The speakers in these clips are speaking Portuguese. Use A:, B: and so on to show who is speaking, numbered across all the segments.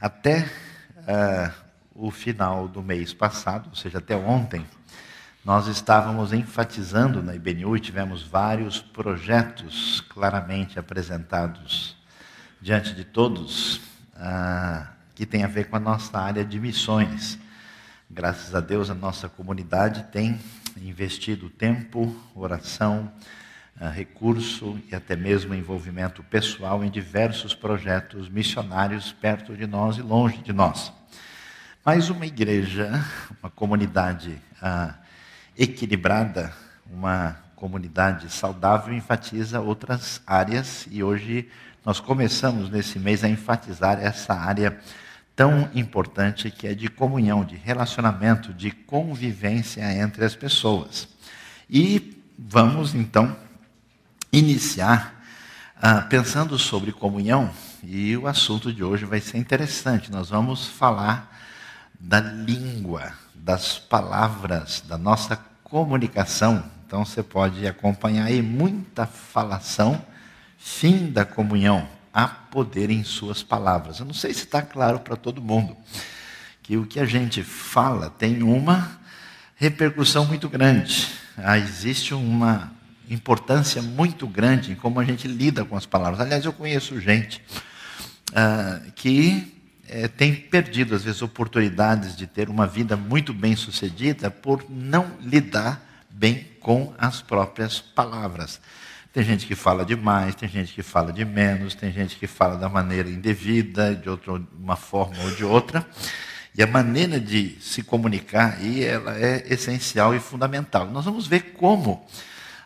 A: Até uh, o final do mês passado, ou seja, até ontem, nós estávamos enfatizando na IBNU e tivemos vários projetos claramente apresentados diante de todos, uh, que tem a ver com a nossa área de missões. Graças a Deus, a nossa comunidade tem investido tempo, oração, recurso e até mesmo envolvimento pessoal em diversos projetos missionários perto de nós e longe de nós. Mas uma igreja, uma comunidade uh, equilibrada, uma comunidade saudável enfatiza outras áreas e hoje nós começamos nesse mês a enfatizar essa área tão importante que é de comunhão, de relacionamento, de convivência entre as pessoas. E vamos então iniciar ah, pensando sobre comunhão, e o assunto de hoje vai ser interessante. Nós vamos falar da língua, das palavras, da nossa comunicação. Então você pode acompanhar aí muita falação, fim da comunhão, há poder em suas palavras. Eu não sei se está claro para todo mundo que o que a gente fala tem uma repercussão muito grande. Ah, existe uma importância muito grande em como a gente lida com as palavras. Aliás, eu conheço gente ah, que é, tem perdido, às vezes, oportunidades de ter uma vida muito bem sucedida por não lidar bem com as próprias palavras. Tem gente que fala demais, tem gente que fala de menos, tem gente que fala da maneira indevida, de outra, uma forma ou de outra. E a maneira de se comunicar aí, ela é essencial e fundamental. Nós vamos ver como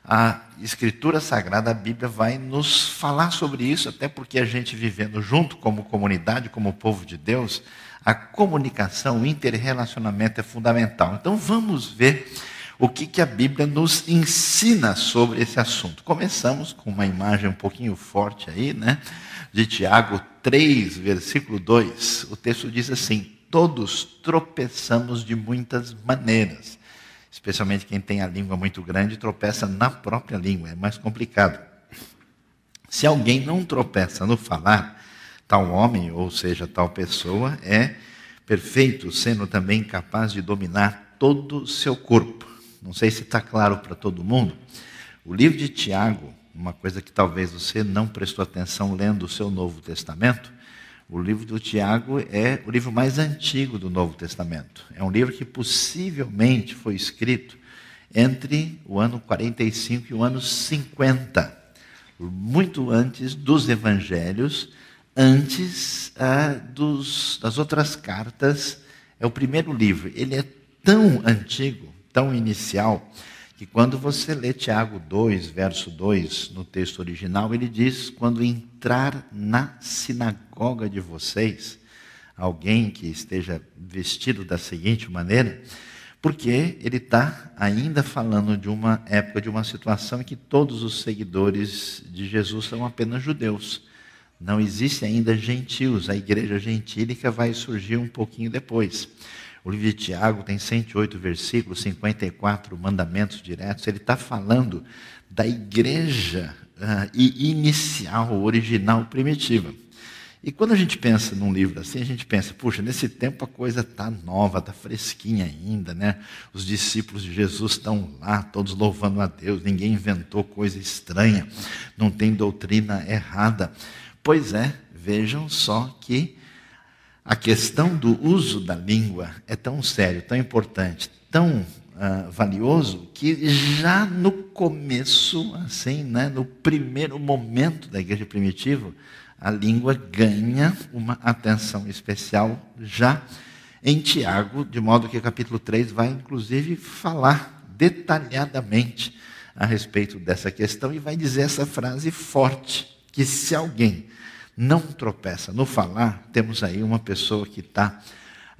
A: a Escritura Sagrada, a Bíblia, vai nos falar sobre isso, até porque a gente vivendo junto como comunidade, como povo de Deus, a comunicação, o interrelacionamento é fundamental. Então vamos ver o que, que a Bíblia nos ensina sobre esse assunto. Começamos com uma imagem um pouquinho forte aí, né? De Tiago 3, versículo 2. O texto diz assim: Todos tropeçamos de muitas maneiras. Especialmente quem tem a língua muito grande tropeça na própria língua, é mais complicado. Se alguém não tropeça no falar, tal homem, ou seja, tal pessoa, é perfeito, sendo também capaz de dominar todo o seu corpo. Não sei se está claro para todo mundo. O livro de Tiago, uma coisa que talvez você não prestou atenção lendo o seu Novo Testamento, o livro do Tiago é o livro mais antigo do Novo Testamento. É um livro que possivelmente foi escrito entre o ano 45 e o ano 50, muito antes dos evangelhos, antes ah, dos, das outras cartas. É o primeiro livro. Ele é tão antigo tão inicial que quando você lê Tiago 2, verso 2, no texto original, ele diz: quando entrar na sinagoga de vocês, alguém que esteja vestido da seguinte maneira, porque ele está ainda falando de uma época, de uma situação em que todos os seguidores de Jesus são apenas judeus. Não existe ainda gentios, a igreja gentílica vai surgir um pouquinho depois. O livro de Tiago tem 108 versículos, 54 mandamentos diretos. Ele está falando da igreja uh, inicial, original, primitiva. E quando a gente pensa num livro assim, a gente pensa, puxa, nesse tempo a coisa está nova, está fresquinha ainda, né? Os discípulos de Jesus estão lá, todos louvando a Deus, ninguém inventou coisa estranha, não tem doutrina errada. Pois é, vejam só que a questão do uso da língua é tão sério, tão importante, tão uh, valioso, que já no começo, assim, né, no primeiro momento da igreja primitiva, a língua ganha uma atenção especial já em Tiago, de modo que o capítulo 3 vai inclusive falar detalhadamente a respeito dessa questão e vai dizer essa frase forte: que se alguém não tropeça. No falar, temos aí uma pessoa que está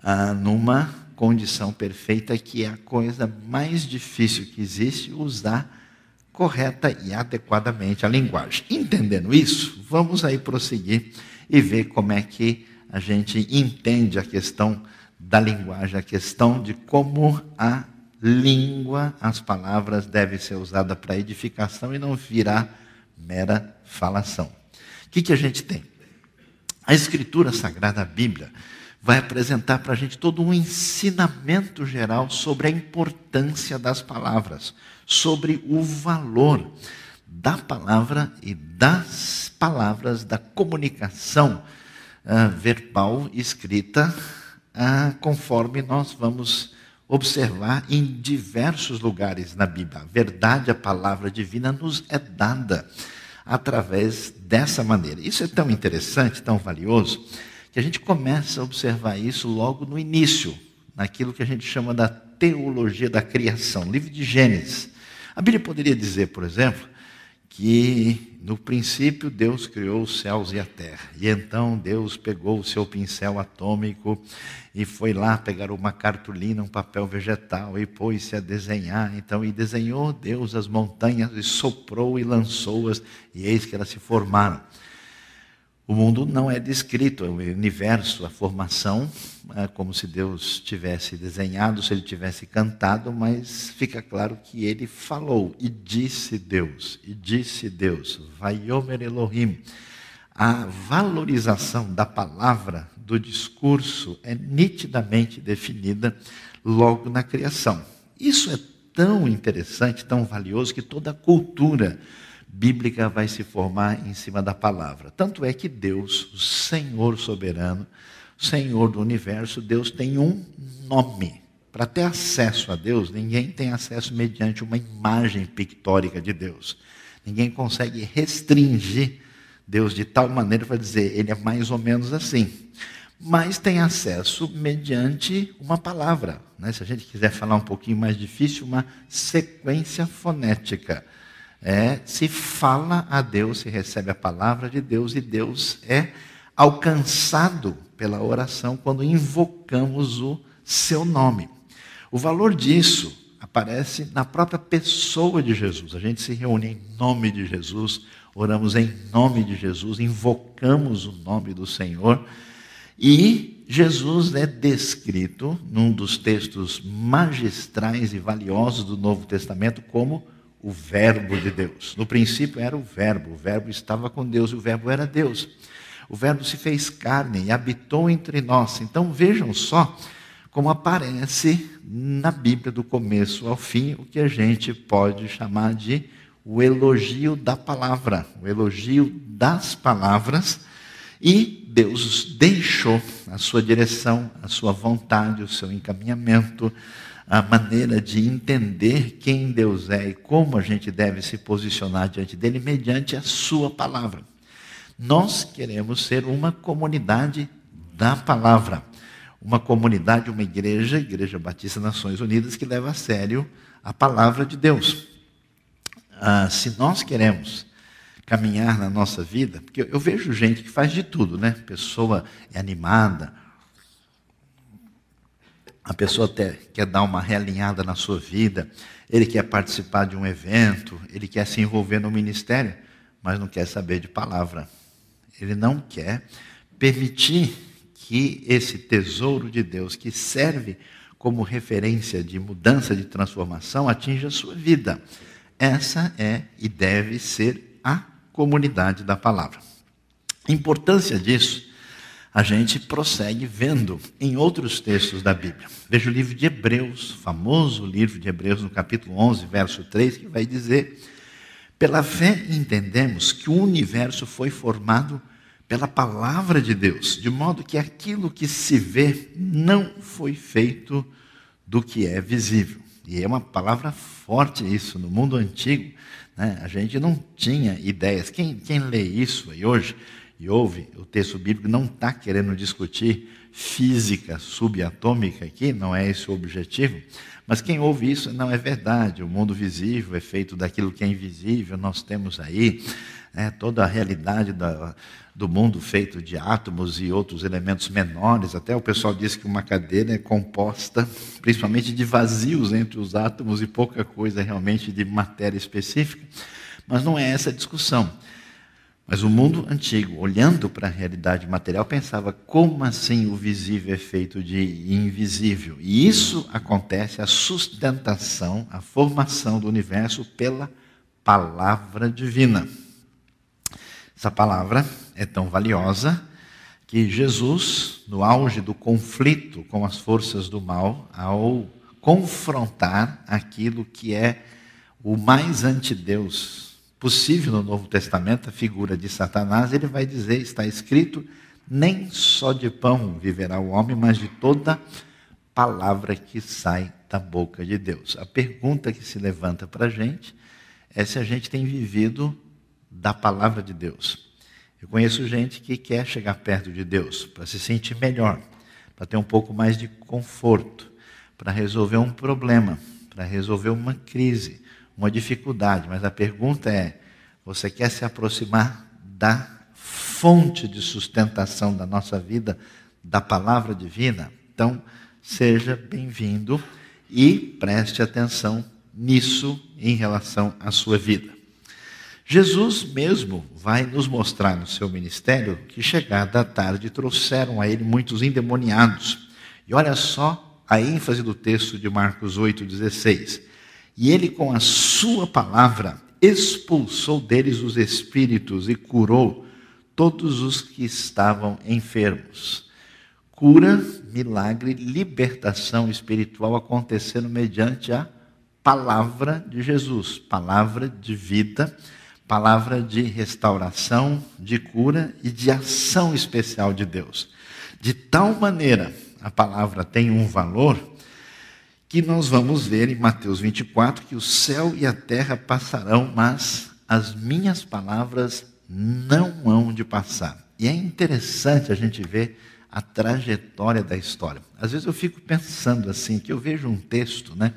A: ah, numa condição perfeita, que é a coisa mais difícil que existe, usar correta e adequadamente a linguagem. Entendendo isso, vamos aí prosseguir e ver como é que a gente entende a questão da linguagem, a questão de como a língua, as palavras devem ser usadas para edificação e não virar mera falação que, que a gente tem? A Escritura Sagrada, a Bíblia, vai apresentar para a gente todo um ensinamento geral sobre a importância das palavras, sobre o valor da palavra e das palavras da comunicação uh, verbal escrita, uh, conforme nós vamos observar em diversos lugares na Bíblia. A verdade, a palavra divina nos é dada através dessa maneira. Isso é tão interessante, tão valioso, que a gente começa a observar isso logo no início, naquilo que a gente chama da teologia da criação, livro de Gênesis. A Bíblia poderia dizer, por exemplo, que no princípio Deus criou os céus e a terra. E então Deus pegou o seu pincel atômico e foi lá pegar uma cartolina, um papel vegetal e pôs-se a desenhar. Então, e desenhou Deus as montanhas e soprou e lançou-as, e eis que elas se formaram. O mundo não é descrito, é o universo, a formação, é como se Deus tivesse desenhado, se ele tivesse cantado, mas fica claro que ele falou e disse Deus, e disse Deus, Vaiomer Elohim. A valorização da palavra, do discurso, é nitidamente definida logo na criação. Isso é tão interessante, tão valioso, que toda a cultura bíblica vai se formar em cima da palavra. Tanto é que Deus, o Senhor soberano, Senhor do universo, Deus tem um nome. Para ter acesso a Deus, ninguém tem acesso mediante uma imagem pictórica de Deus. Ninguém consegue restringir Deus de tal maneira para dizer, ele é mais ou menos assim. Mas tem acesso mediante uma palavra. Né? Se a gente quiser falar um pouquinho mais difícil, uma sequência fonética é, se fala a Deus, se recebe a palavra de Deus e Deus é alcançado pela oração quando invocamos o seu nome. O valor disso aparece na própria pessoa de Jesus. A gente se reúne em nome de Jesus, oramos em nome de Jesus, invocamos o nome do Senhor e Jesus é descrito num dos textos magistrais e valiosos do Novo Testamento como o Verbo de Deus. No princípio era o Verbo, o Verbo estava com Deus e o Verbo era Deus. O Verbo se fez carne e habitou entre nós. Então vejam só como aparece na Bíblia do começo ao fim o que a gente pode chamar de o elogio da palavra, o elogio das palavras. E Deus deixou a sua direção, a sua vontade, o seu encaminhamento, a maneira de entender quem Deus é e como a gente deve se posicionar diante dele mediante a sua palavra. Nós queremos ser uma comunidade da palavra, uma comunidade, uma igreja, Igreja Batista Nações Unidas, que leva a sério a palavra de Deus. Ah, se nós queremos caminhar na nossa vida, porque eu, eu vejo gente que faz de tudo, né? Pessoa é animada, a pessoa quer dar uma realinhada na sua vida, ele quer participar de um evento, ele quer se envolver no ministério, mas não quer saber de palavra. Ele não quer permitir que esse tesouro de Deus, que serve como referência de mudança, de transformação, atinja a sua vida. Essa é e deve ser a comunidade da palavra. A importância disso a gente prossegue vendo em outros textos da Bíblia. Veja o livro de Hebreus, famoso livro de Hebreus, no capítulo 11, verso 3, que vai dizer: Pela fé entendemos que o universo foi formado pela palavra de Deus, de modo que aquilo que se vê não foi feito do que é visível. E é uma palavra forte isso. No mundo antigo, né, a gente não tinha ideias. Quem, quem lê isso aí hoje e ouve, o texto bíblico não está querendo discutir física subatômica aqui, não é esse o objetivo, mas quem ouve isso não é verdade. O mundo visível é feito daquilo que é invisível, nós temos aí né, toda a realidade da, do mundo feito de átomos e outros elementos menores. Até o pessoal diz que uma cadeira é composta principalmente de vazios entre os átomos e pouca coisa realmente de matéria específica. Mas não é essa a discussão. Mas o mundo antigo, olhando para a realidade material, pensava como assim o visível é feito de invisível? E isso acontece, a sustentação, a formação do universo pela palavra divina. Essa palavra é tão valiosa que Jesus, no auge do conflito com as forças do mal, ao confrontar aquilo que é o mais antideus possível no Novo Testamento, a figura de Satanás, ele vai dizer, está escrito, nem só de pão viverá o homem, mas de toda palavra que sai da boca de Deus. A pergunta que se levanta para a gente é se a gente tem vivido da palavra de Deus. Eu conheço gente que quer chegar perto de Deus para se sentir melhor, para ter um pouco mais de conforto, para resolver um problema, para resolver uma crise, uma dificuldade. Mas a pergunta é: você quer se aproximar da fonte de sustentação da nossa vida, da palavra divina? Então, seja bem-vindo e preste atenção nisso em relação à sua vida. Jesus mesmo vai nos mostrar no seu ministério que, chegada a tarde, trouxeram a ele muitos endemoniados. E olha só a ênfase do texto de Marcos 8,16. E ele, com a sua palavra, expulsou deles os espíritos e curou todos os que estavam enfermos. Cura, milagre, libertação espiritual acontecendo mediante a palavra de Jesus, palavra de vida, palavra de restauração, de cura e de ação especial de Deus. De tal maneira, a palavra tem um valor que nós vamos ver em Mateus 24 que o céu e a terra passarão, mas as minhas palavras não hão de passar. E é interessante a gente ver a trajetória da história. Às vezes eu fico pensando assim, que eu vejo um texto, né?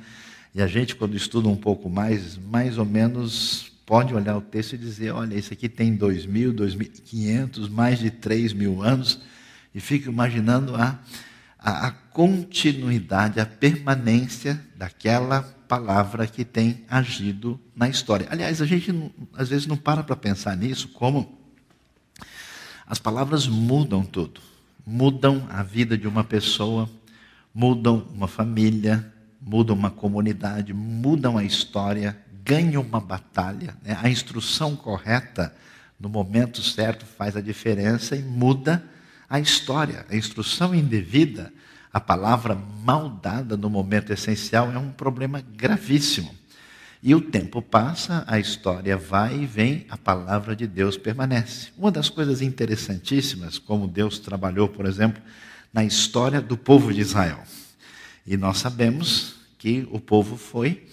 A: E a gente, quando estuda um pouco mais, mais ou menos pode olhar o texto e dizer: olha, isso aqui tem 2.000, 2.500, mais de 3 mil anos, e fica imaginando a, a, a continuidade, a permanência daquela palavra que tem agido na história. Aliás, a gente às vezes não para para pensar nisso, como as palavras mudam tudo. Mudam a vida de uma pessoa, mudam uma família, mudam uma comunidade, mudam a história, ganham uma batalha. Né? A instrução correta, no momento certo, faz a diferença e muda a história. A instrução indevida, a palavra mal dada no momento essencial, é um problema gravíssimo. E o tempo passa, a história vai e vem, a palavra de Deus permanece. Uma das coisas interessantíssimas, como Deus trabalhou, por exemplo, na história do povo de Israel. E nós sabemos que o povo foi,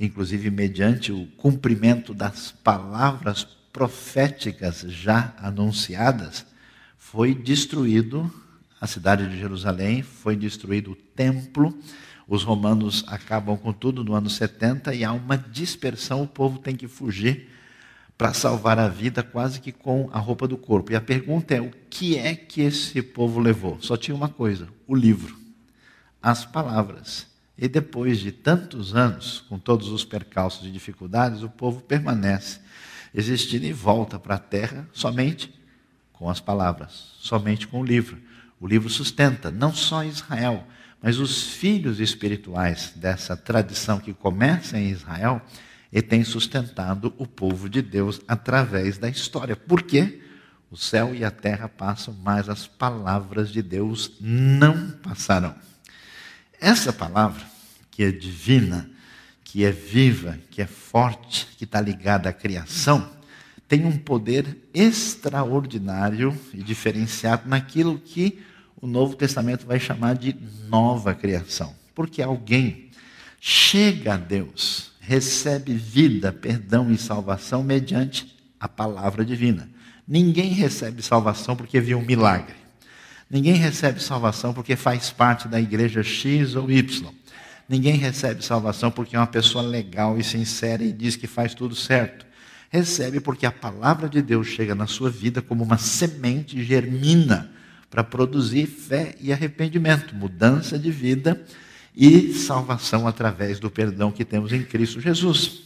A: inclusive mediante o cumprimento das palavras proféticas já anunciadas, foi destruído a cidade de Jerusalém, foi destruído o templo. Os romanos acabam com tudo no ano 70 e há uma dispersão, o povo tem que fugir para salvar a vida quase que com a roupa do corpo. E a pergunta é: o que é que esse povo levou? Só tinha uma coisa: o livro, as palavras. E depois de tantos anos, com todos os percalços e dificuldades, o povo permanece existindo e volta para a terra somente com as palavras, somente com o livro. O livro sustenta não só Israel, mas os filhos espirituais dessa tradição que começa em Israel e tem sustentado o povo de Deus através da história. Por quê? O céu e a terra passam, mas as palavras de Deus não passarão. Essa palavra, que é divina, que é viva, que é forte, que está ligada à criação, tem um poder extraordinário e diferenciado naquilo que o Novo Testamento vai chamar de nova criação. Porque alguém chega a Deus, recebe vida, perdão e salvação mediante a palavra divina. Ninguém recebe salvação porque viu um milagre. Ninguém recebe salvação porque faz parte da igreja X ou Y. Ninguém recebe salvação porque é uma pessoa legal e sincera e diz que faz tudo certo. Recebe porque a palavra de Deus chega na sua vida como uma semente germina para produzir fé e arrependimento, mudança de vida e salvação através do perdão que temos em Cristo Jesus.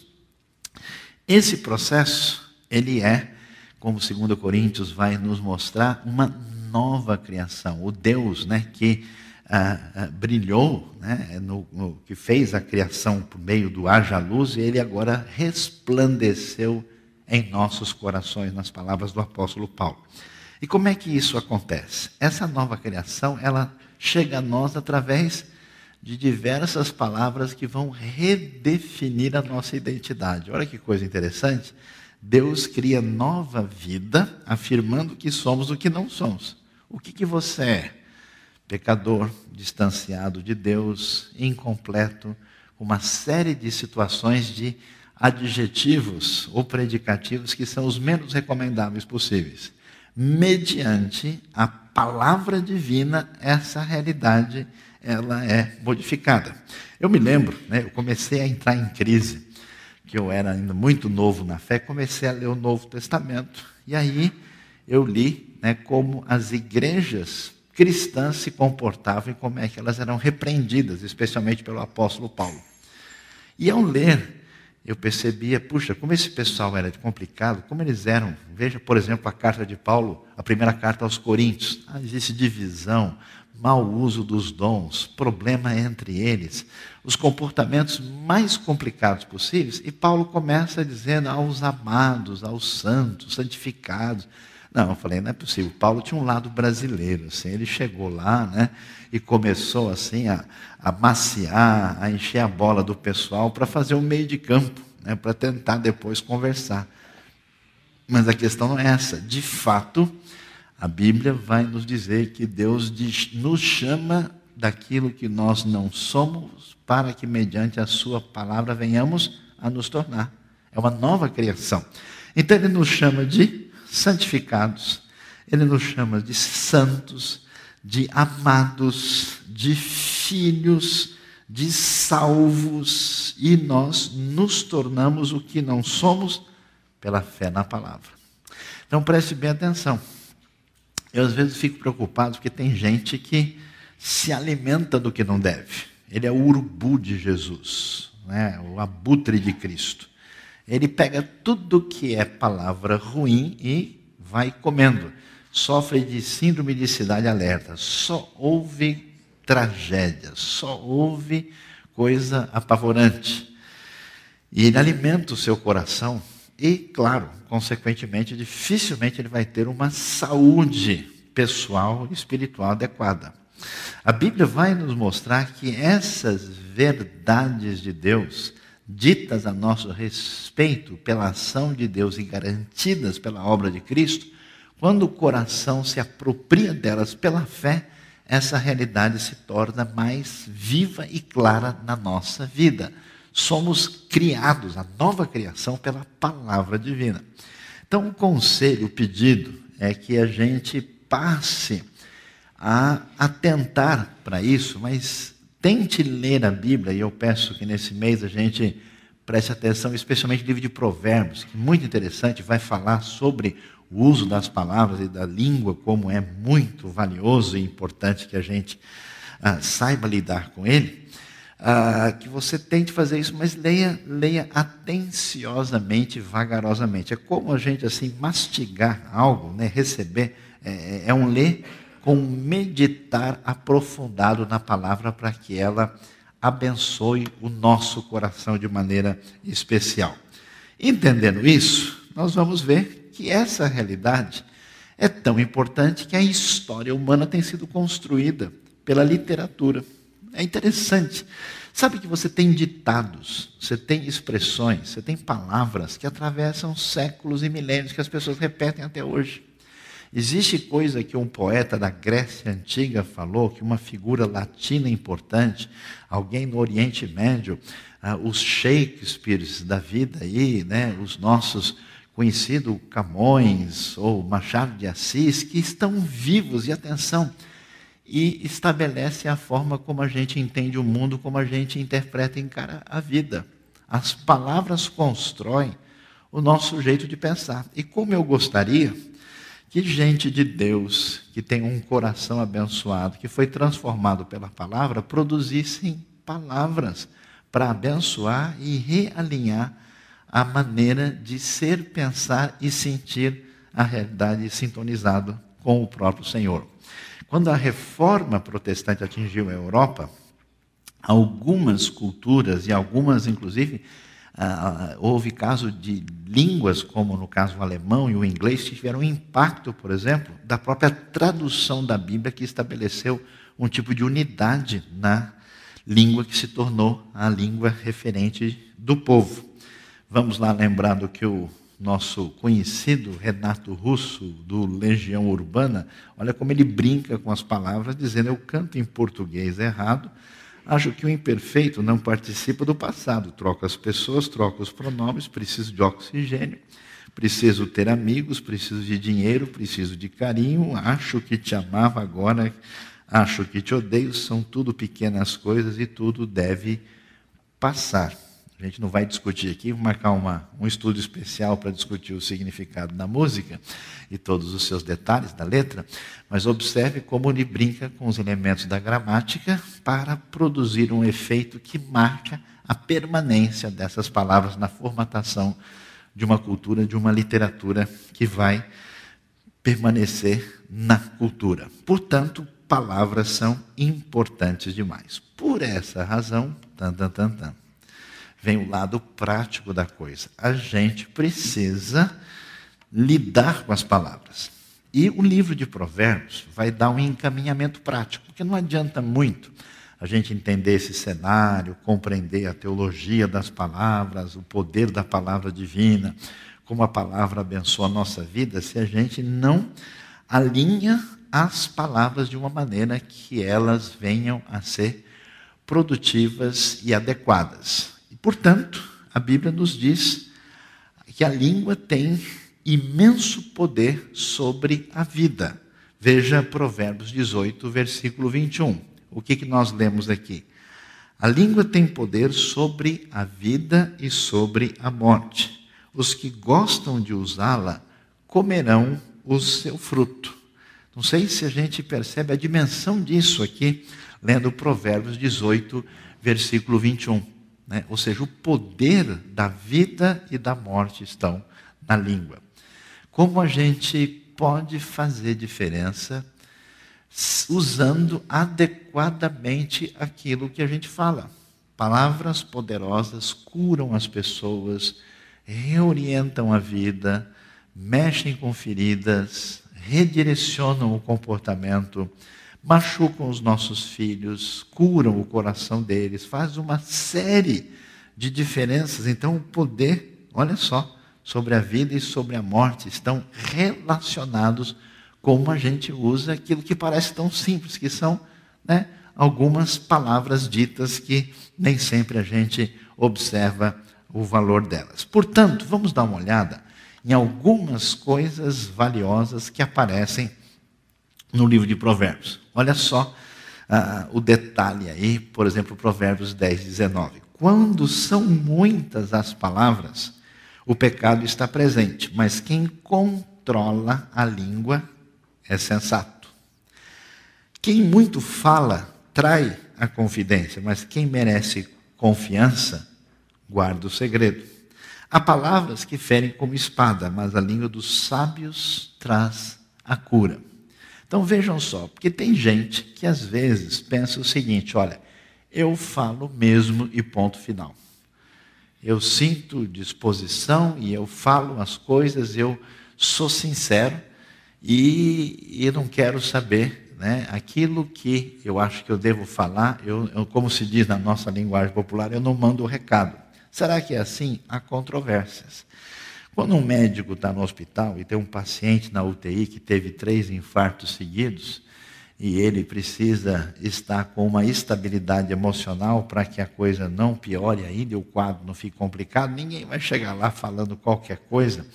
A: Esse processo, ele é, como 2 Coríntios vai nos mostrar, uma nova criação. O Deus né, que ah, ah, brilhou, né, no, no, que fez a criação por meio do haja luz, e ele agora resplandeceu em nossos corações, nas palavras do apóstolo Paulo. E como é que isso acontece? Essa nova criação, ela chega a nós através de diversas palavras que vão redefinir a nossa identidade. Olha que coisa interessante. Deus cria nova vida, afirmando que somos o que não somos. O que, que você é? Pecador, distanciado de Deus, incompleto, uma série de situações de adjetivos ou predicativos que são os menos recomendáveis possíveis. Mediante a palavra divina, essa realidade ela é modificada. Eu me lembro, né, eu comecei a entrar em crise, que eu era ainda muito novo na fé, comecei a ler o Novo Testamento, e aí eu li né, como as igrejas cristãs se comportavam e como é que elas eram repreendidas, especialmente pelo apóstolo Paulo. E ao ler, eu percebia, puxa, como esse pessoal era complicado, como eles eram. Veja, por exemplo, a carta de Paulo, a primeira carta aos Coríntios. Ah, existe divisão, mau uso dos dons, problema entre eles, os comportamentos mais complicados possíveis. E Paulo começa dizendo aos amados, aos santos, santificados. Não, eu falei, não é possível. Paulo tinha um lado brasileiro, assim, ele chegou lá, né, e começou assim a, a maciar, a encher a bola do pessoal para fazer um meio de campo, né, para tentar depois conversar. Mas a questão não é essa. De fato, a Bíblia vai nos dizer que Deus diz, nos chama daquilo que nós não somos, para que mediante a Sua palavra venhamos a nos tornar. É uma nova criação. Então Ele nos chama de santificados, Ele nos chama de santos, de amados, de filhos, de salvos, e nós nos tornamos o que não somos pela fé na palavra. Então preste bem atenção. Eu às vezes fico preocupado porque tem gente que se alimenta do que não deve. Ele é o urubu de Jesus, né? o abutre de Cristo. Ele pega tudo que é palavra ruim e vai comendo. Sofre de síndrome de cidade alerta. Só ouve tragédia, só ouve coisa apavorante. E ele alimenta o seu coração e, claro, consequentemente, dificilmente ele vai ter uma saúde pessoal e espiritual adequada. A Bíblia vai nos mostrar que essas verdades de Deus, ditas a nosso respeito pela ação de Deus e garantidas pela obra de Cristo, quando o coração se apropria delas pela fé, essa realidade se torna mais viva e clara na nossa vida somos criados, a nova criação, pela palavra divina. Então, o conselho, o pedido, é que a gente passe a atentar para isso, mas tente ler a Bíblia, e eu peço que nesse mês a gente preste atenção, especialmente no livro de Provérbios, que é muito interessante, vai falar sobre o uso das palavras e da língua, como é muito valioso e importante que a gente ah, saiba lidar com ele ah, que você tente fazer isso, mas leia, leia atenciosamente, vagarosamente. É como a gente assim mastigar algo, né? receber, é, é, é um ler com meditar aprofundado na palavra para que ela abençoe o nosso coração de maneira especial. Entendendo isso, nós vamos ver que essa realidade é tão importante que a história humana tem sido construída pela literatura. É interessante. Sabe que você tem ditados, você tem expressões, você tem palavras que atravessam séculos e milênios que as pessoas repetem até hoje. Existe coisa que um poeta da Grécia Antiga falou, que uma figura latina importante, alguém no Oriente Médio, ah, os Shakespeares da vida aí, né, os nossos conhecidos Camões ou Machado de Assis, que estão vivos, e atenção, e estabelece a forma como a gente entende o mundo, como a gente interpreta e encara a vida. As palavras constroem o nosso jeito de pensar. E como eu gostaria que gente de Deus, que tem um coração abençoado, que foi transformado pela palavra, produzissem palavras para abençoar e realinhar a maneira de ser, pensar e sentir a realidade sintonizado com o próprio Senhor. Quando a reforma protestante atingiu a Europa, algumas culturas, e algumas inclusive ah, houve caso de línguas, como no caso o alemão e o inglês, que tiveram um impacto, por exemplo, da própria tradução da Bíblia, que estabeleceu um tipo de unidade na língua que se tornou a língua referente do povo. Vamos lá lembrando que o nosso conhecido Renato Russo, do Legião Urbana, olha como ele brinca com as palavras, dizendo: Eu canto em português errado, acho que o imperfeito não participa do passado. Troco as pessoas, troco os pronomes, preciso de oxigênio, preciso ter amigos, preciso de dinheiro, preciso de carinho, acho que te amava agora, acho que te odeio, são tudo pequenas coisas e tudo deve passar. A gente não vai discutir aqui, vou marcar uma, um estudo especial para discutir o significado da música e todos os seus detalhes da letra, mas observe como ele brinca com os elementos da gramática para produzir um efeito que marca a permanência dessas palavras na formatação de uma cultura, de uma literatura que vai permanecer na cultura. Portanto, palavras são importantes demais. Por essa razão, tan, tan, tan, tan vem o lado prático da coisa. A gente precisa lidar com as palavras. E o livro de Provérbios vai dar um encaminhamento prático, porque não adianta muito a gente entender esse cenário, compreender a teologia das palavras, o poder da palavra divina, como a palavra abençoa a nossa vida, se a gente não alinha as palavras de uma maneira que elas venham a ser produtivas e adequadas. Portanto, a Bíblia nos diz que a língua tem imenso poder sobre a vida. Veja Provérbios 18, versículo 21. O que, que nós lemos aqui? A língua tem poder sobre a vida e sobre a morte. Os que gostam de usá-la comerão o seu fruto. Não sei se a gente percebe a dimensão disso aqui, lendo Provérbios 18, versículo 21. Né? Ou seja, o poder da vida e da morte estão na língua. Como a gente pode fazer diferença usando adequadamente aquilo que a gente fala? Palavras poderosas curam as pessoas, reorientam a vida, mexem com feridas, redirecionam o comportamento machucam os nossos filhos, curam o coração deles, faz uma série de diferenças. Então, o poder, olha só, sobre a vida e sobre a morte estão relacionados como a gente usa aquilo que parece tão simples, que são né, algumas palavras ditas que nem sempre a gente observa o valor delas. Portanto, vamos dar uma olhada em algumas coisas valiosas que aparecem no livro de Provérbios. Olha só uh, o detalhe aí, por exemplo, Provérbios 10, 19. Quando são muitas as palavras, o pecado está presente, mas quem controla a língua é sensato. Quem muito fala trai a confidência, mas quem merece confiança guarda o segredo. Há palavras que ferem como espada, mas a língua dos sábios traz a cura. Então vejam só, porque tem gente que às vezes pensa o seguinte: olha, eu falo mesmo e ponto final. Eu sinto disposição e eu falo as coisas, eu sou sincero e, e não quero saber né, aquilo que eu acho que eu devo falar, eu, eu, como se diz na nossa linguagem popular, eu não mando o recado. Será que é assim? Há controvérsias. Quando um médico está no hospital e tem um paciente na UTI que teve três infartos seguidos, e ele precisa estar com uma estabilidade emocional para que a coisa não piore ainda o quadro não fique complicado, ninguém vai chegar lá falando qualquer coisa,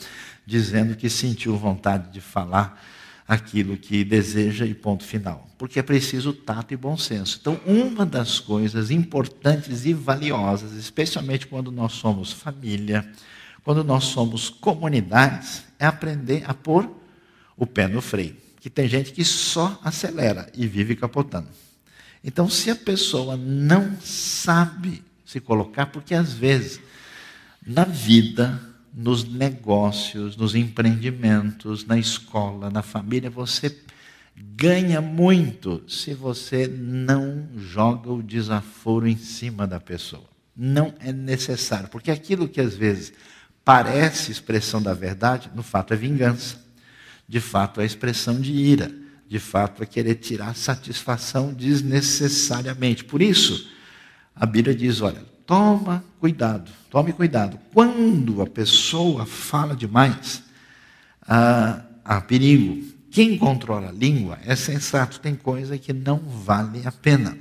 A: dizendo que sentiu vontade de falar aquilo que deseja e ponto final. Porque é preciso tato e bom senso. Então, uma das coisas importantes e valiosas, especialmente quando nós somos família, quando nós somos comunidades, é aprender a pôr o pé no freio. Que tem gente que só acelera e vive capotando. Então, se a pessoa não sabe se colocar, porque às vezes, na vida, nos negócios, nos empreendimentos, na escola, na família, você ganha muito se você não joga o desaforo em cima da pessoa. não é necessário, porque aquilo que às vezes parece expressão da verdade, no fato é vingança. De fato é expressão de ira. De fato é querer tirar satisfação desnecessariamente. Por isso, a Bíblia diz: olha, toma cuidado, tome cuidado. Quando a pessoa fala demais, há, há perigo. Quem controla a língua é sensato, tem coisa que não vale a pena.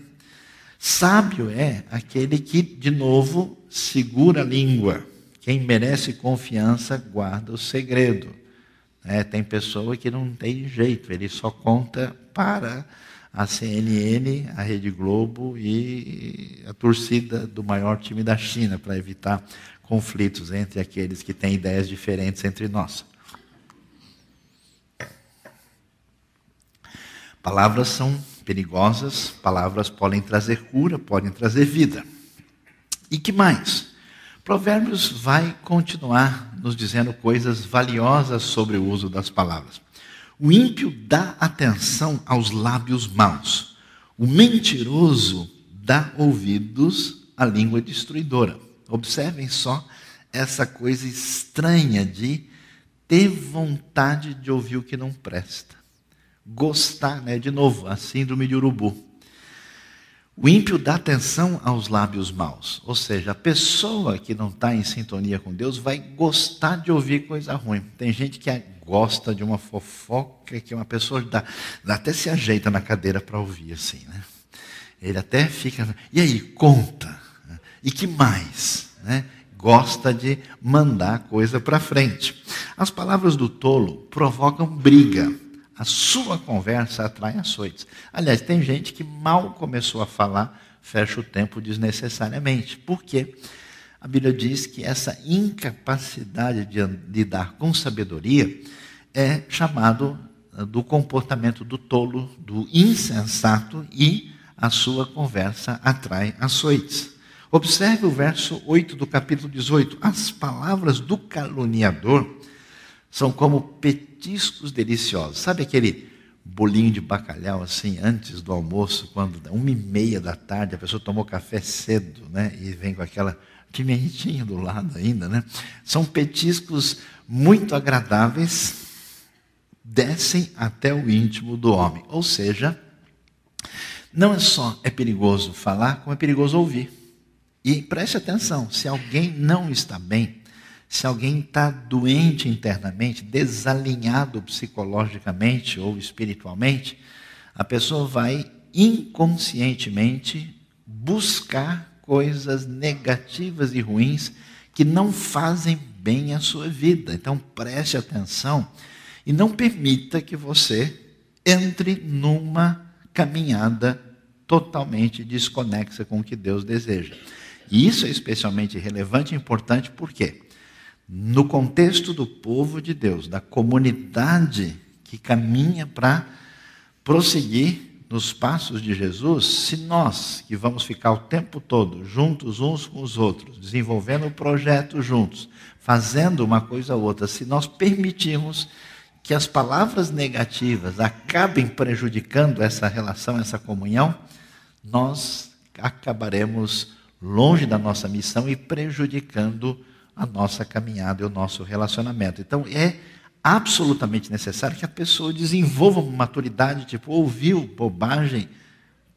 A: Sábio é aquele que, de novo, segura a língua. Quem merece confiança guarda o segredo. É, tem pessoa que não tem jeito, ele só conta para a CNN, a Rede Globo e a torcida do maior time da China, para evitar conflitos entre aqueles que têm ideias diferentes entre nós. Palavras são perigosas, palavras podem trazer cura, podem trazer vida. E que mais? Provérbios vai continuar nos dizendo coisas valiosas sobre o uso das palavras. O ímpio dá atenção aos lábios maus. O mentiroso dá ouvidos à língua destruidora. Observem só essa coisa estranha de ter vontade de ouvir o que não presta gostar, né? De novo, a síndrome de urubu. O ímpio dá atenção aos lábios maus, ou seja, a pessoa que não está em sintonia com Deus vai gostar de ouvir coisa ruim. Tem gente que gosta de uma fofoca que uma pessoa dá, até se ajeita na cadeira para ouvir assim, né? Ele até fica, e aí, conta. E que mais? Né? Gosta de mandar coisa para frente. As palavras do tolo provocam briga. A sua conversa atrai açoites. Aliás, tem gente que mal começou a falar, fecha o tempo desnecessariamente. Por quê? A Bíblia diz que essa incapacidade de lidar com sabedoria é chamado ah, do comportamento do tolo, do insensato, e a sua conversa atrai açoites. Observe o verso 8 do capítulo 18. As palavras do caluniador são como petiscos deliciosos. Sabe aquele bolinho de bacalhau assim, antes do almoço, quando uma e meia da tarde, a pessoa tomou café cedo, né? E vem com aquela pimentinha do lado ainda, né? São petiscos muito agradáveis, descem até o íntimo do homem. Ou seja, não é só é perigoso falar, como é perigoso ouvir. E preste atenção, se alguém não está bem, se alguém está doente internamente, desalinhado psicologicamente ou espiritualmente, a pessoa vai inconscientemente buscar coisas negativas e ruins que não fazem bem à sua vida. Então preste atenção e não permita que você entre numa caminhada totalmente desconexa com o que Deus deseja. E isso é especialmente relevante e importante por quê? No contexto do povo de Deus, da comunidade que caminha para prosseguir nos passos de Jesus, se nós, que vamos ficar o tempo todo juntos uns com os outros, desenvolvendo o projeto juntos, fazendo uma coisa ou outra, se nós permitirmos que as palavras negativas acabem prejudicando essa relação, essa comunhão, nós acabaremos longe da nossa missão e prejudicando a nossa caminhada e o nosso relacionamento. Então, é absolutamente necessário que a pessoa desenvolva uma maturidade, tipo, ouviu bobagem,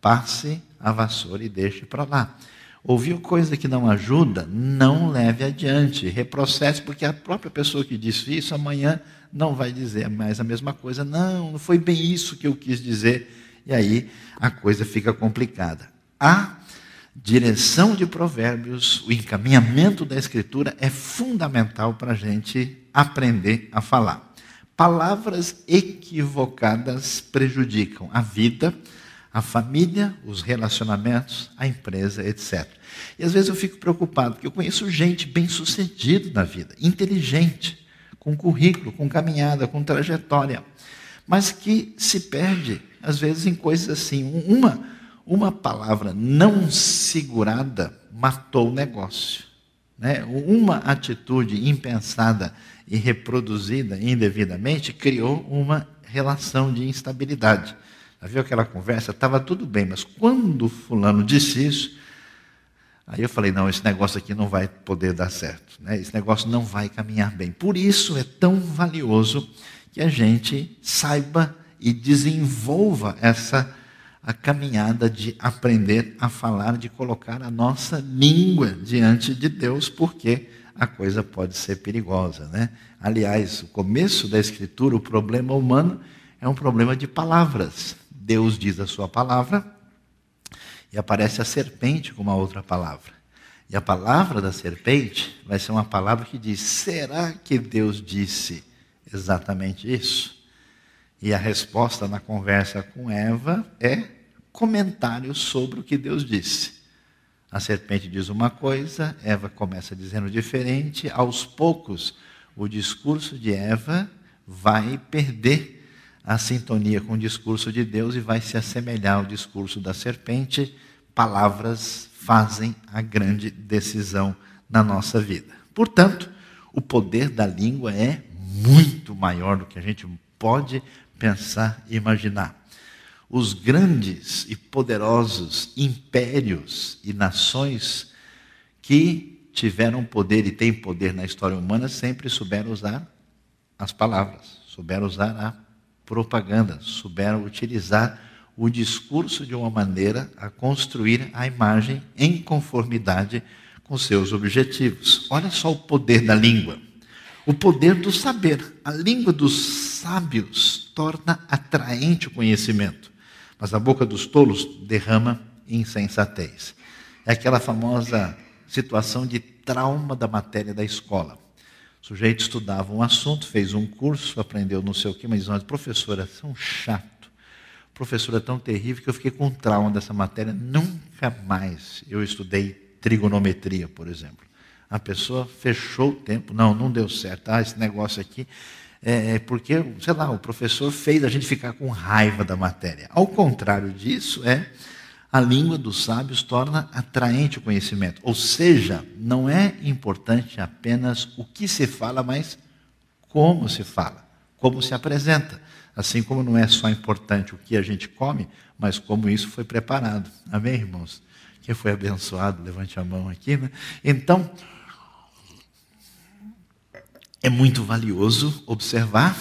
A: passe a vassoura e deixe para lá. Ouviu coisa que não ajuda, não leve adiante, reprocesse, porque a própria pessoa que disse isso amanhã não vai dizer mais a mesma coisa. Não, não foi bem isso que eu quis dizer. E aí a coisa fica complicada. Há direção de provérbios, o encaminhamento da escritura é fundamental para a gente aprender a falar. Palavras equivocadas prejudicam a vida, a família, os relacionamentos, a empresa, etc. E às vezes eu fico preocupado, porque eu conheço gente bem-sucedida na vida, inteligente, com currículo, com caminhada, com trajetória, mas que se perde, às vezes, em coisas assim. Uma uma palavra não segurada matou o negócio. Né? Uma atitude impensada e reproduzida indevidamente criou uma relação de instabilidade. Já viu aquela conversa? Estava tudo bem, mas quando fulano disse isso, Aí eu falei: não, esse negócio aqui não vai poder dar certo, né? esse negócio não vai caminhar bem. Por isso é tão valioso que a gente saiba e desenvolva essa a caminhada de aprender a falar, de colocar a nossa língua diante de Deus, porque a coisa pode ser perigosa, né? Aliás, o começo da escritura, o problema humano é um problema de palavras. Deus diz a sua palavra e aparece a serpente com uma outra palavra. E a palavra da serpente vai ser uma palavra que diz: será que Deus disse exatamente isso? E a resposta na conversa com Eva é comentário sobre o que Deus disse. A serpente diz uma coisa, Eva começa dizendo diferente, aos poucos o discurso de Eva vai perder a sintonia com o discurso de Deus e vai se assemelhar ao discurso da serpente. Palavras fazem a grande decisão na nossa vida. Portanto, o poder da língua é muito maior do que a gente pode pensar e imaginar. Os grandes e poderosos impérios e nações que tiveram poder e têm poder na história humana sempre souberam usar as palavras, souberam usar a propaganda, souberam utilizar o discurso de uma maneira a construir a imagem em conformidade com seus objetivos. Olha só o poder da língua o poder do saber. A língua dos sábios torna atraente o conhecimento, mas a boca dos tolos derrama insensatez. É aquela famosa situação de trauma da matéria da escola. O sujeito estudava um assunto, fez um curso, aprendeu não sei o quê, mas diz, professor, é tão chato, professor é tão terrível que eu fiquei com trauma dessa matéria, nunca mais eu estudei trigonometria, por exemplo. A pessoa fechou o tempo. Não, não deu certo. Ah, esse negócio aqui. É, é porque, sei lá, o professor fez a gente ficar com raiva da matéria. Ao contrário disso, é a língua dos sábios torna atraente o conhecimento. Ou seja, não é importante apenas o que se fala, mas como se fala, como se apresenta. Assim como não é só importante o que a gente come, mas como isso foi preparado. Amém, irmãos? Quem foi abençoado, levante a mão aqui. Né? Então, é muito valioso observar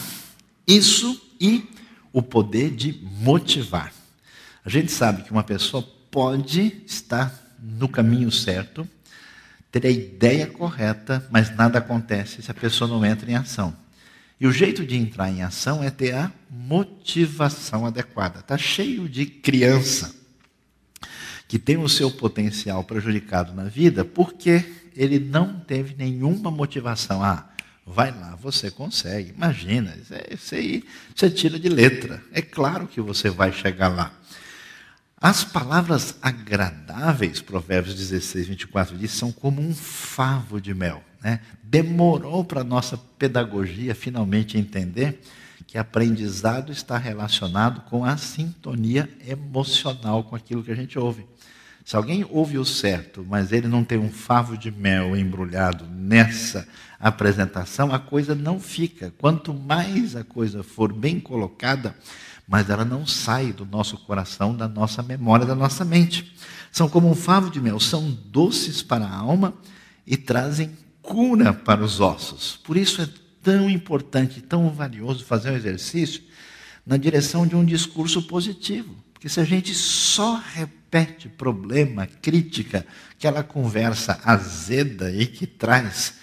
A: isso e o poder de motivar. A gente sabe que uma pessoa pode estar no caminho certo, ter a ideia correta, mas nada acontece se a pessoa não entra em ação. E o jeito de entrar em ação é ter a motivação adequada. Está cheio de criança que tem o seu potencial prejudicado na vida porque ele não teve nenhuma motivação. Ah, Vai lá, você consegue. Imagina, isso aí você tira de letra. É claro que você vai chegar lá. As palavras agradáveis, Provérbios 16, 24 diz, são como um favo de mel. Né? Demorou para a nossa pedagogia finalmente entender que aprendizado está relacionado com a sintonia emocional com aquilo que a gente ouve. Se alguém ouve o certo, mas ele não tem um favo de mel embrulhado nessa apresentação, a coisa não fica. Quanto mais a coisa for bem colocada, mais ela não sai do nosso coração, da nossa memória, da nossa mente. São como um favo de mel, são doces para a alma e trazem cura para os ossos. Por isso é tão importante, tão valioso fazer um exercício na direção de um discurso positivo. Porque se a gente só repete problema, crítica, aquela conversa azeda e que traz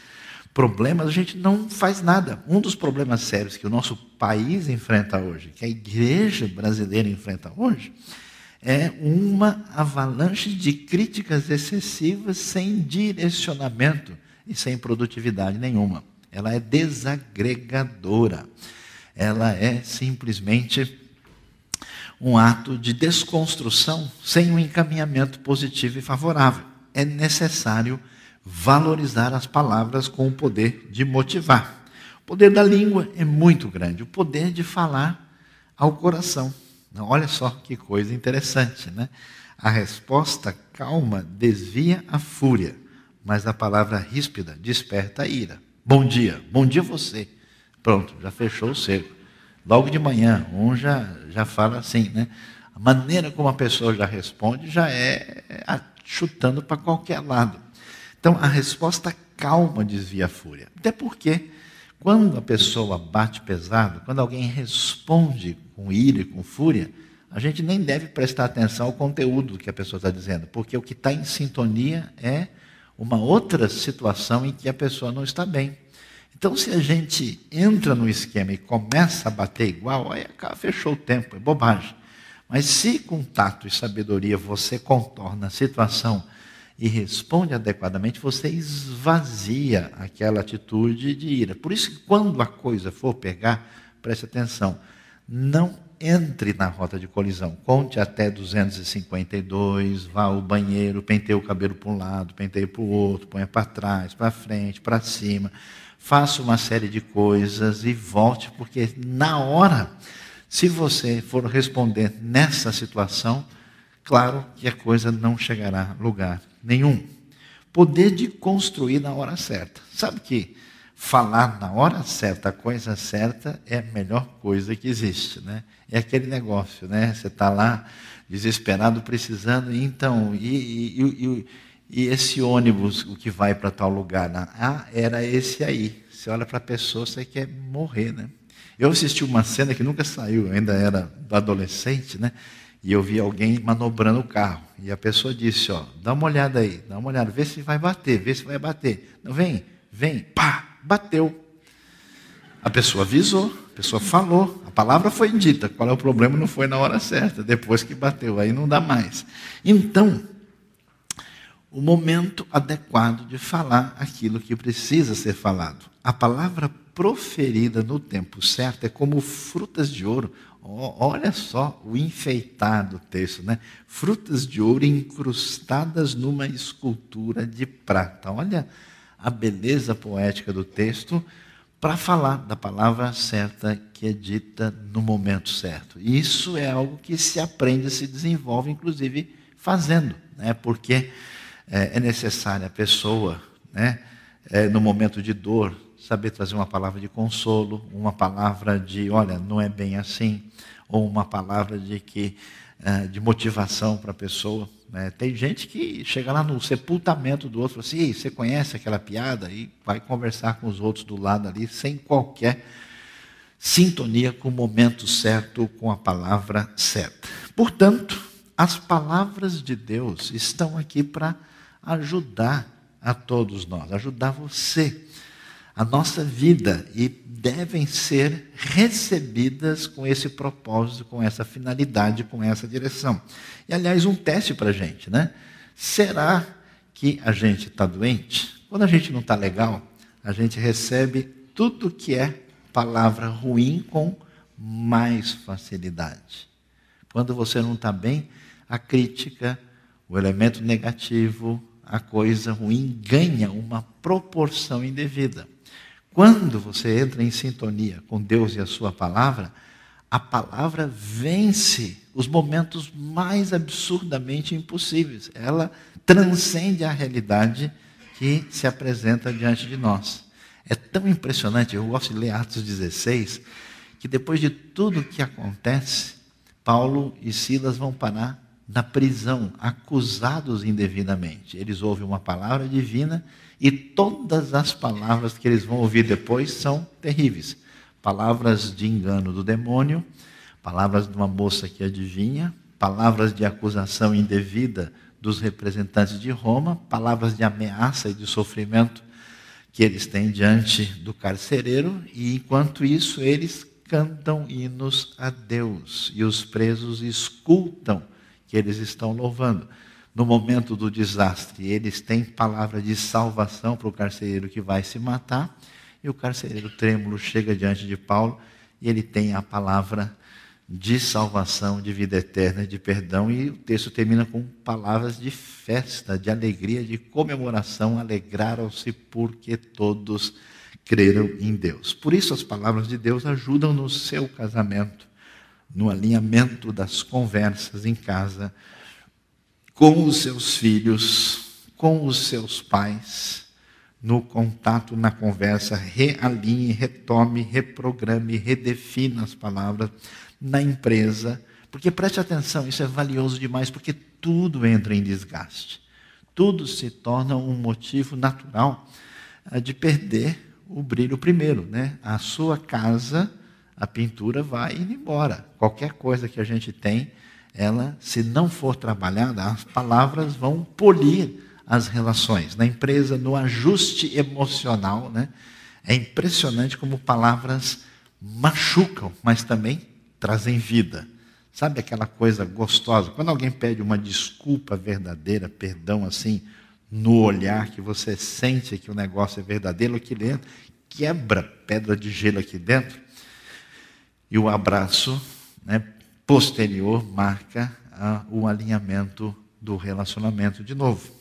A: problemas, a gente não faz nada. Um dos problemas sérios que o nosso país enfrenta hoje, que a igreja brasileira enfrenta hoje, é uma avalanche de críticas excessivas sem direcionamento e sem produtividade nenhuma. Ela é desagregadora. Ela é simplesmente um ato de desconstrução sem um encaminhamento positivo e favorável. É necessário valorizar as palavras com o poder de motivar. O poder da língua é muito grande, o poder de falar ao coração. Olha só que coisa interessante, né? A resposta calma desvia a fúria, mas a palavra ríspida desperta a ira. Bom dia, bom dia você. Pronto, já fechou o cerco. Logo de manhã, um já, já fala assim, né? A maneira como a pessoa já responde já é chutando para qualquer lado. Então, a resposta calma desvia a fúria. Até porque, quando a pessoa bate pesado, quando alguém responde com ira e com fúria, a gente nem deve prestar atenção ao conteúdo que a pessoa está dizendo, porque o que está em sintonia é uma outra situação em que a pessoa não está bem. Então, se a gente entra no esquema e começa a bater igual, aí fechou o tempo, é bobagem. Mas se com tato e sabedoria você contorna a situação e responde adequadamente, você esvazia aquela atitude de ira. Por isso que quando a coisa for pegar, preste atenção, não entre na rota de colisão. Conte até 252, vá ao banheiro, penteie o cabelo para um lado, penteie para o outro, ponha para trás, para frente, para cima. Faça uma série de coisas e volte, porque na hora, se você for responder nessa situação, claro que a coisa não chegará a lugar nenhum. Poder de construir na hora certa. Sabe que falar na hora certa, a coisa certa, é a melhor coisa que existe, né? É aquele negócio, né? Você está lá desesperado, precisando, e então, e, e, e, e, esse ônibus, o que vai para tal lugar? Né? Ah, era esse aí. Você olha para a pessoa, você quer morrer, né? Eu assisti uma cena que nunca saiu, ainda era adolescente, né? E eu vi alguém manobrando o carro. E a pessoa disse, ó, dá uma olhada aí, dá uma olhada, vê se vai bater, vê se vai bater. Não, vem, vem, pá, bateu. A pessoa avisou, a pessoa falou, a palavra foi dita. Qual é o problema? Não foi na hora certa, depois que bateu, aí não dá mais. Então, o momento adequado de falar aquilo que precisa ser falado. A palavra proferida no tempo certo é como frutas de ouro. Olha só o enfeitado texto, né? Frutas de ouro incrustadas numa escultura de prata. Olha a beleza poética do texto para falar da palavra certa que é dita no momento certo. Isso é algo que se aprende, se desenvolve, inclusive fazendo, né? porque é, é necessária a pessoa, né? É, no momento de dor, saber trazer uma palavra de consolo, uma palavra de, olha, não é bem assim, ou uma palavra de que é, de motivação para a pessoa. Né? Tem gente que chega lá no sepultamento do outro assim, você conhece aquela piada? E vai conversar com os outros do lado ali, sem qualquer sintonia com o momento certo, com a palavra certa. Portanto, as palavras de Deus estão aqui para ajudar a todos nós, ajudar você, a nossa vida, e devem ser recebidas com esse propósito, com essa finalidade, com essa direção. E, aliás, um teste para a gente, né? Será que a gente está doente? Quando a gente não está legal, a gente recebe tudo que é palavra ruim com mais facilidade. Quando você não está bem, a crítica, o elemento negativo, a coisa ruim ganha uma proporção indevida. Quando você entra em sintonia com Deus e a Sua palavra, a palavra vence os momentos mais absurdamente impossíveis. Ela transcende a realidade que se apresenta diante de nós. É tão impressionante, eu gosto de ler Atos 16, que depois de tudo que acontece, Paulo e Silas vão parar na prisão, acusados indevidamente. Eles ouvem uma palavra divina e todas as palavras que eles vão ouvir depois são terríveis. Palavras de engano do demônio, palavras de uma moça que adivinha, palavras de acusação indevida dos representantes de Roma, palavras de ameaça e de sofrimento que eles têm diante do carcereiro, e enquanto isso eles cantam hinos a Deus, e os presos escutam eles estão louvando no momento do desastre, eles têm palavra de salvação para o carcereiro que vai se matar, e o carcereiro trêmulo chega diante de Paulo e ele tem a palavra de salvação, de vida eterna, de perdão, e o texto termina com palavras de festa, de alegria, de comemoração, alegraram-se porque todos creram em Deus. Por isso as palavras de Deus ajudam no seu casamento, no alinhamento das conversas em casa, com os seus filhos, com os seus pais, no contato, na conversa, realinhe, retome, reprograme, redefina as palavras na empresa, porque preste atenção, isso é valioso demais, porque tudo entra em desgaste. tudo se torna um motivo natural ah, de perder o brilho primeiro, né? A sua casa, a pintura vai indo embora. Qualquer coisa que a gente tem, ela, se não for trabalhada, as palavras vão polir as relações. Na empresa, no ajuste emocional, né? É impressionante como palavras machucam, mas também trazem vida. Sabe aquela coisa gostosa? Quando alguém pede uma desculpa verdadeira, perdão assim, no olhar, que você sente que o negócio é verdadeiro, aqui dentro, quebra pedra de gelo aqui dentro, e o abraço né, posterior marca ah, o alinhamento do relacionamento de novo.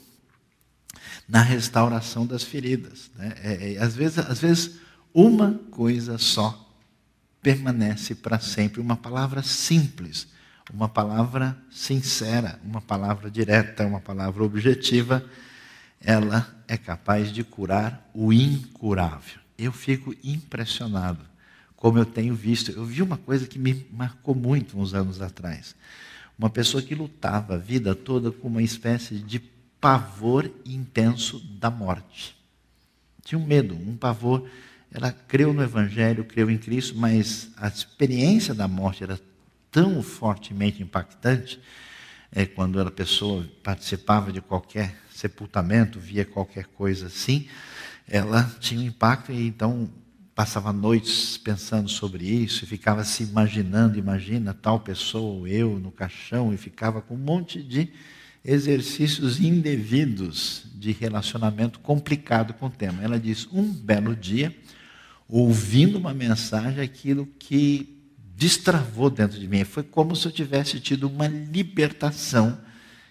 A: Na restauração das feridas. Né? É, é, às, vezes, às vezes, uma coisa só permanece para sempre. Uma palavra simples, uma palavra sincera, uma palavra direta, uma palavra objetiva, ela é capaz de curar o incurável. Eu fico impressionado como eu tenho visto. Eu vi uma coisa que me marcou muito uns anos atrás. Uma pessoa que lutava a vida toda com uma espécie de pavor intenso da morte. Tinha um medo, um pavor ela creu no Evangelho, creu em Cristo, mas a experiência da morte era tão fortemente impactante, é, quando a pessoa participava de qualquer sepultamento, via qualquer coisa assim, ela tinha um impacto e então passava noites pensando sobre isso e ficava se imaginando, imagina tal pessoa ou eu no caixão e ficava com um monte de exercícios indevidos de relacionamento complicado com o tema. Ela diz: um belo dia ouvindo uma mensagem, aquilo que destravou dentro de mim. Foi como se eu tivesse tido uma libertação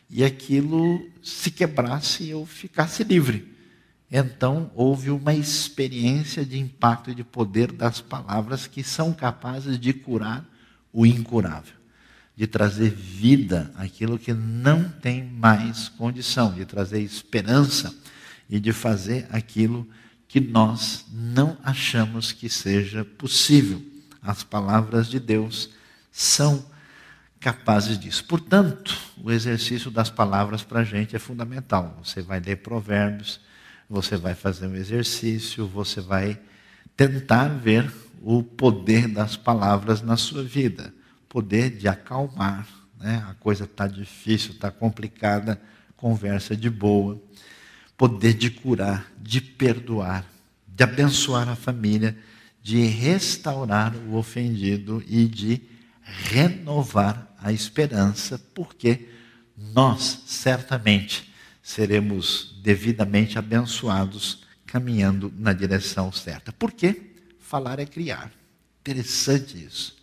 A: e aquilo se quebrasse e eu ficasse livre. Então houve uma experiência de impacto e de poder das palavras que são capazes de curar o incurável, de trazer vida àquilo que não tem mais condição, de trazer esperança e de fazer aquilo que nós não achamos que seja possível. As palavras de Deus são capazes disso. Portanto, o exercício das palavras para a gente é fundamental. Você vai ler provérbios, você vai fazer um exercício, você vai tentar ver o poder das palavras na sua vida. Poder de acalmar. Né? A coisa está difícil, está complicada, conversa de boa poder de curar, de perdoar, de abençoar a família, de restaurar o ofendido e de renovar a esperança, porque nós certamente seremos devidamente abençoados caminhando na direção certa. Por quê? Falar é criar. Interessante isso.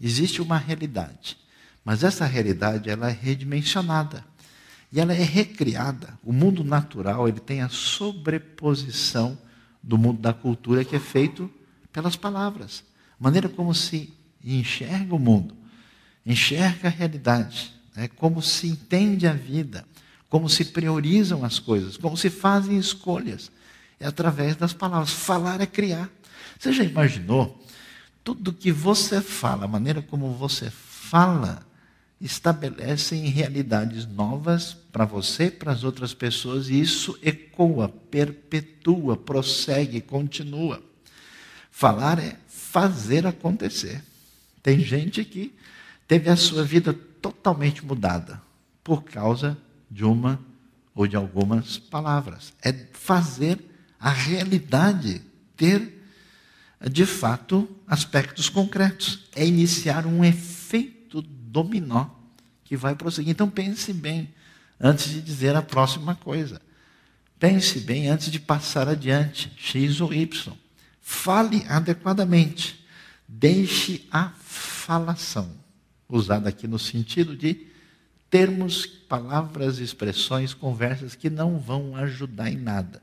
A: Existe uma realidade, mas essa realidade ela é redimensionada. E ela é recriada. O mundo natural ele tem a sobreposição do mundo da cultura que é feito pelas palavras. Maneira como se enxerga o mundo, enxerga a realidade, né? como se entende a vida, como se priorizam as coisas, como se fazem escolhas. É através das palavras. Falar é criar. Você já imaginou? Tudo que você fala, a maneira como você fala, estabelecem realidades novas para você, para as outras pessoas, e isso ecoa, perpetua, prossegue, continua. Falar é fazer acontecer. Tem gente que teve a sua vida totalmente mudada por causa de uma ou de algumas palavras. É fazer a realidade ter, de fato, aspectos concretos. É iniciar um efeito dominó que vai prosseguir. Então pense bem antes de dizer a próxima coisa. Pense bem antes de passar adiante, X ou Y. Fale adequadamente. Deixe a falação, usada aqui no sentido de termos, palavras, expressões, conversas que não vão ajudar em nada,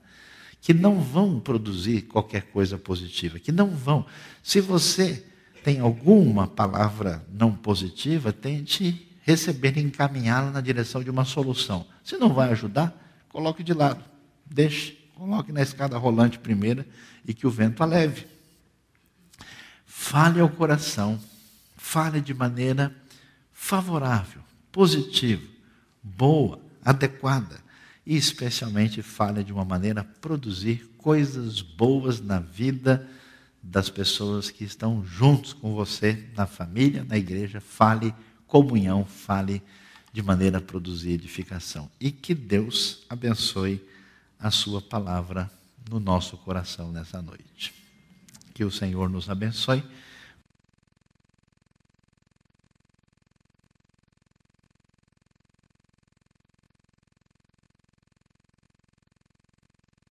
A: que não vão produzir qualquer coisa positiva, que não vão. Se você tem alguma palavra não positiva, tente receber e encaminhá-la na direção de uma solução. Se não vai ajudar, coloque de lado. Deixe, coloque na escada rolante primeira e que o vento a leve. Fale ao coração, fale de maneira favorável, positiva, boa, adequada. e especialmente fale de uma maneira a produzir coisas boas na vida das pessoas que estão juntos com você, na família, na igreja. Fale comunhão, fale de maneira a produzir edificação. E que Deus abençoe a Sua palavra no nosso coração nessa noite. Que o Senhor nos abençoe